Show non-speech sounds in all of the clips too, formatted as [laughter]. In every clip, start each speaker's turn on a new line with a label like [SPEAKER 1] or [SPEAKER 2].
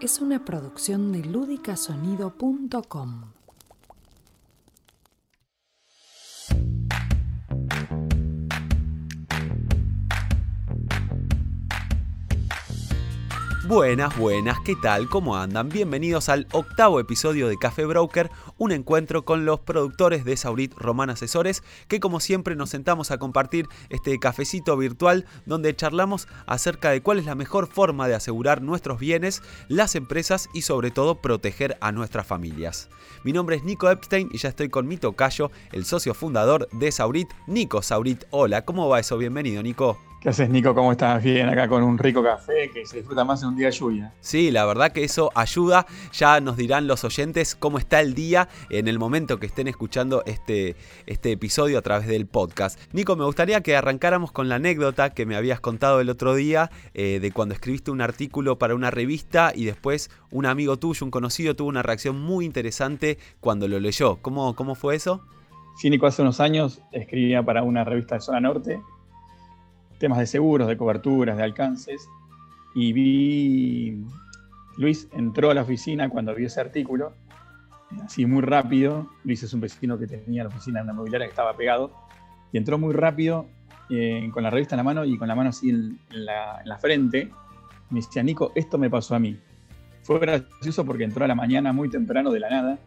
[SPEAKER 1] es una producción de ludicasonido.com.
[SPEAKER 2] Buenas, buenas, ¿qué tal? ¿Cómo andan? Bienvenidos al octavo episodio de Café Broker, un encuentro con los productores de Saurit Román Asesores, que como siempre nos sentamos a compartir este cafecito virtual donde charlamos acerca de cuál es la mejor forma de asegurar nuestros bienes, las empresas y sobre todo proteger a nuestras familias. Mi nombre es Nico Epstein y ya estoy con mi tocayo, el socio fundador de Saurit, Nico Saurit. Hola, ¿cómo va eso? Bienvenido, Nico.
[SPEAKER 3] ¿Qué haces, Nico? ¿Cómo estás? Bien, acá con un rico café que se disfruta más en un día de lluvia.
[SPEAKER 2] Sí, la verdad que eso ayuda. Ya nos dirán los oyentes cómo está el día en el momento que estén escuchando este, este episodio a través del podcast. Nico, me gustaría que arrancáramos con la anécdota que me habías contado el otro día eh, de cuando escribiste un artículo para una revista y después un amigo tuyo, un conocido, tuvo una reacción muy interesante cuando lo leyó. ¿Cómo, cómo fue eso?
[SPEAKER 3] Sí, Nico, hace unos años escribía para una revista de Zona Norte temas de seguros, de coberturas, de alcances, y vi, Luis entró a la oficina cuando vio ese artículo, así muy rápido, Luis es un vecino que tenía la oficina en una mobiliaria que estaba pegado, y entró muy rápido eh, con la revista en la mano y con la mano así en, la, en la frente, me decía, Nico, esto me pasó a mí. Fue gracioso porque entró a la mañana muy temprano de la nada,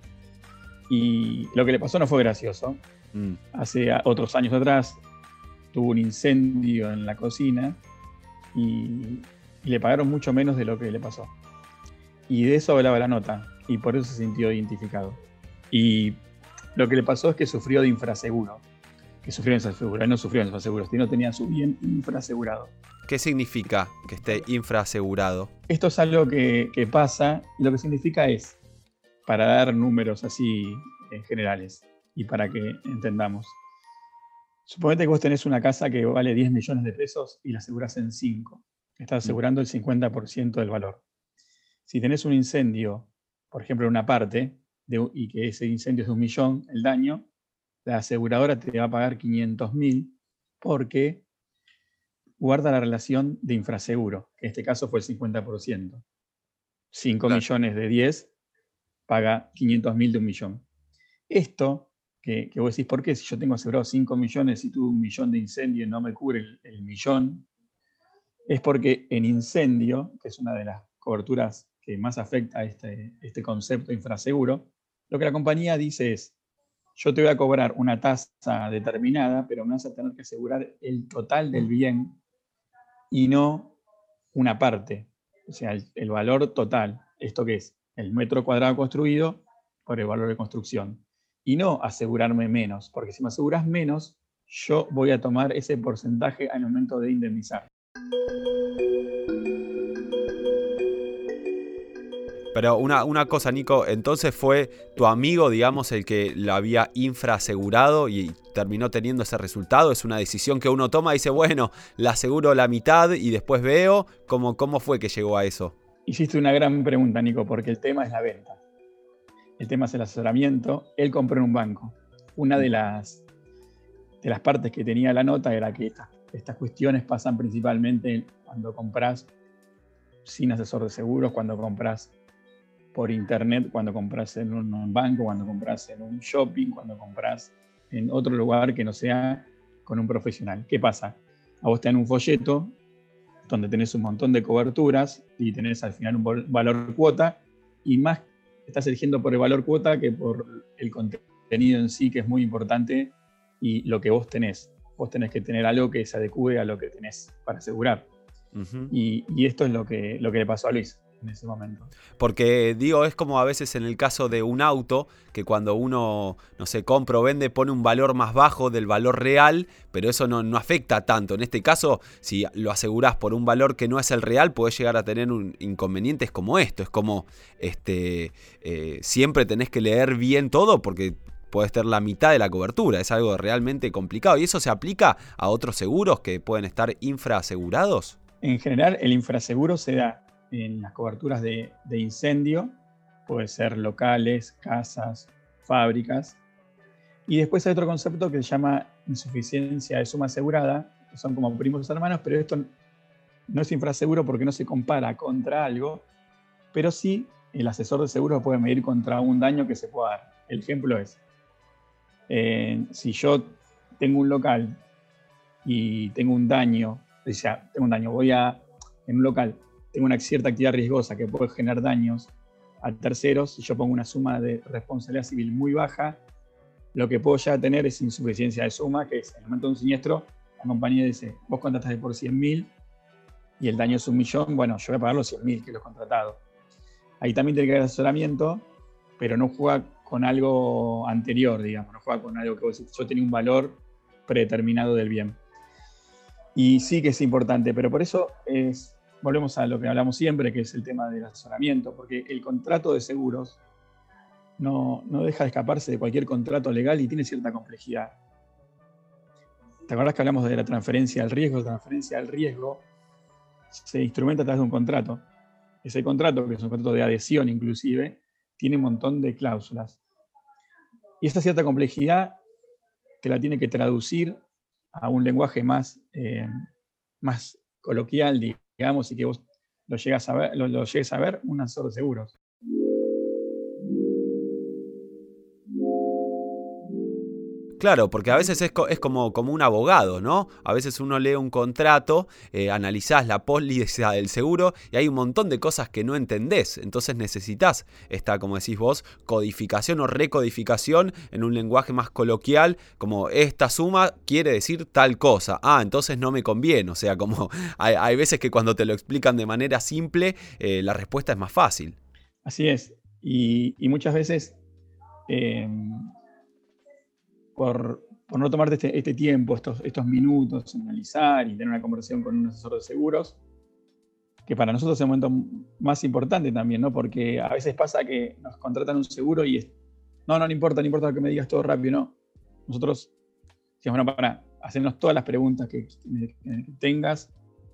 [SPEAKER 3] y lo que le pasó no fue gracioso. Mm. Hace otros años atrás tuvo un incendio en la cocina y, le pagaron mucho menos de lo que le pasó. Y de eso hablaba la nota y por eso se sintió identificado. Y lo que le pasó es que sufrió de infraseguro. Que sufrió de infraseguro, él no sufrió de infraseguro, no tenía su bien infrasegurado.
[SPEAKER 2] ¿Qué significa que esté infrasegurado?
[SPEAKER 3] Esto es algo que, que pasa y lo que significa es, para dar números así en generales y para que entendamos, Suponete que vos tenés una casa que vale 10 millones de pesos y la aseguras en 5. Estás mm. asegurando el 50% del valor. Si tenés un incendio, por ejemplo, en una parte, y que ese incendio es de un millón, el daño, la aseguradora te va a pagar 500 mil porque guarda la relación de infraseguro, que en este caso fue el 50%. 5 millones de 10 paga 500 mil de un millón. Esto que, vos decís, ¿por qué? Si yo tengo asegurado 5 millones y tuve un millón de incendio y no me cubre el, millón, es porque en incendio, que es una de las coberturas que más afecta a este, este concepto infraseguro, lo que la compañía dice es, yo te voy a cobrar una tasa determinada, pero me vas a tener que asegurar el total del bien y no una parte, o sea, el, valor total. ¿Esto qué es? El metro cuadrado construido por el valor de construcción y no asegurarme menos, porque si me aseguras menos, yo voy a tomar ese porcentaje al momento de indemnizar.
[SPEAKER 2] Pero una, una, cosa, Nico, entonces fue tu amigo, digamos, el que lo había infraasegurado y terminó teniendo ese resultado. Es una decisión que uno toma y dice, bueno, la aseguro la mitad y después veo cómo, cómo fue que llegó a eso.
[SPEAKER 3] Hiciste una gran pregunta, Nico, porque el tema es la venta el tema es el asesoramiento, él compró en un banco. Una de las, de las partes que tenía la nota era que estas, cuestiones pasan principalmente cuando compras sin asesor de seguros, cuando compras por internet, cuando compras en un banco, cuando compras en un shopping, cuando compras en otro lugar que no sea con un profesional. ¿Qué pasa? A vos te dan un folleto donde tenés un montón de coberturas y tenés al final un valor cuota y más estás eligiendo por el valor cuota que por el contenido en sí, que es muy importante, y lo que vos tenés. Vos tenés que tener algo que se adecue a lo que tenés para asegurar. y, y, esto es lo que, lo que le pasó a Luis en ese momento.
[SPEAKER 2] Porque digo, es como a veces en el caso de un auto, que cuando uno, no sé, compra o vende, pone un valor más bajo del valor real, pero eso no, no afecta tanto. En este caso, si lo asegurás por un valor que no es el real, puedes llegar a tener un inconvenientes como esto. Es como, este, eh, siempre tenés que leer bien todo porque puede ser la mitad de la cobertura. Es algo realmente complicado. ¿Y eso se aplica a otros seguros que pueden estar infraasegurados?
[SPEAKER 3] En general, el infraseguro se da en las coberturas de, incendio, puede ser locales, casas, fábricas. Y después hay otro concepto que se llama insuficiencia de suma asegurada, que son como primos hermanos, pero esto no es infraseguro porque no se compara contra algo, pero sí el asesor de seguros puede medir contra un daño que se pueda dar. El ejemplo es, eh, si yo tengo un local y tengo un daño, o tengo un daño, voy a, en un local, tengo una cierta actividad riesgosa que puede generar daños a terceros, si yo pongo una suma de responsabilidad civil muy baja, lo que puedo ya tener es insuficiencia de suma, que es en el momento de un siniestro, la compañía dice, vos contrataste por 100.000 y el daño es un millón, bueno, yo voy a pagar los 100.000 que lo he contratado. Ahí también tiene que haber asesoramiento, pero no juega con algo anterior, digamos, no juega con algo que yo tenía un valor predeterminado del bien. Y sí que es importante, pero por eso es, volvemos a lo que hablamos siempre, que es el tema del asesoramiento, porque el contrato de seguros no, no deja de escaparse de cualquier contrato legal y tiene cierta complejidad. ¿Te acuerdas que hablamos de la transferencia al riesgo? La transferencia al riesgo se instrumenta a través de un contrato. Ese contrato, que es un contrato de adhesión inclusive, tiene un montón de cláusulas. Y esta cierta complejidad te la tiene que traducir a un lenguaje más, eh, más coloquial, digamos, y que vos lo llegas a ver, lo, lo llegues a ver un asesor de seguros.
[SPEAKER 2] Claro, porque a veces es, como, como un abogado, ¿no? A veces uno lee un contrato, eh, analizás la póliza del seguro y hay un montón de cosas que no entendés. Entonces necesitas esta, como decís vos, codificación o recodificación en un lenguaje más coloquial, como esta suma quiere decir tal cosa. Ah, entonces no me conviene. O sea, como [laughs] hay, veces que cuando te lo explican de manera simple, eh, la respuesta es más fácil.
[SPEAKER 3] Así es. Y, muchas veces... Eh, por, no tomarte este, este, tiempo, estos, estos minutos, analizar y tener una conversación con un asesor de seguros, que para nosotros es el momento más importante también, ¿no? Porque a veces pasa que nos contratan un seguro y es, no, no, no importa, no importa que me digas todo rápido, no. Nosotros decimos, bueno, para hacernos todas las preguntas que, tengas,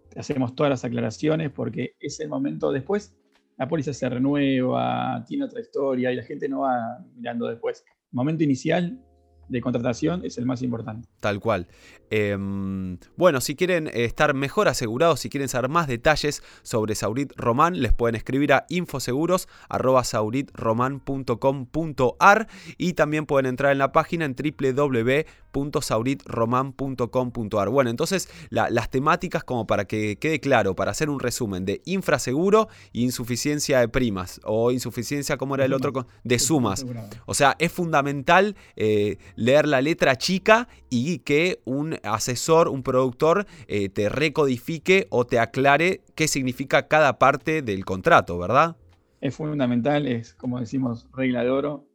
[SPEAKER 3] te hacemos todas las aclaraciones, porque es el momento después, la póliza se renueva, tiene otra historia y la gente no va mirando después. El momento inicial de contratación es el más importante.
[SPEAKER 2] Tal cual. Em, bueno, si quieren estar mejor asegurados, si quieren saber más detalles sobre Saurit Román, les pueden escribir a infoseguros.sauritroman.com.ar y también pueden entrar en la página en www.sauritroman.com.ar. Bueno, entonces las temáticas como para que quede claro, para hacer un resumen de infraseguro e insuficiencia de primas o insuficiencia, como era el otro, de sumas. O sea, es fundamental eh, leer la letra chica y que un asesor, un productor, eh, te recodifique o te aclare qué significa cada parte del contrato, ¿verdad?
[SPEAKER 3] Es fundamental, es como decimos, regla de oro,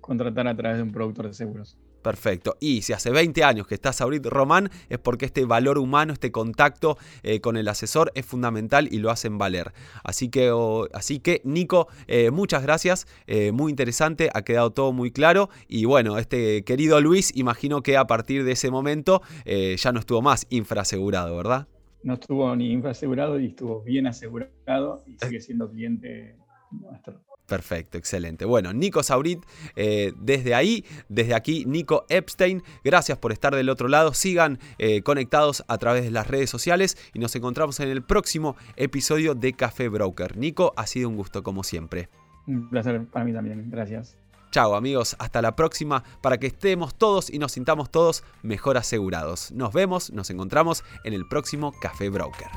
[SPEAKER 3] contratar a través de un productor de seguros.
[SPEAKER 2] Perfecto. Y si hace 20 años que estás ahorita Román, es porque este valor humano, este contacto eh, con el asesor es fundamental y lo hacen valer. Así que, así que Nico, eh, muchas gracias. Eh, muy interesante, ha quedado todo muy claro. Y bueno, este querido Luis, imagino que a partir de ese momento ya no estuvo más infrasegurado, ¿verdad?
[SPEAKER 3] No estuvo ni infrasegurado y estuvo bien asegurado y sigue siendo cliente nuestro.
[SPEAKER 2] Perfecto, excelente. Bueno, Nico Saurit, eh, desde ahí, desde aquí, Nico Epstein, gracias por estar del otro lado. Sigan eh, conectados a través de las redes sociales y nos encontramos en el próximo episodio de Café Broker. Nico, ha sido un gusto como siempre.
[SPEAKER 3] Un placer para mí también, gracias.
[SPEAKER 2] Chao amigos, hasta la próxima para que estemos todos y nos sintamos todos mejor asegurados. Nos vemos, nos encontramos en el próximo Café Broker.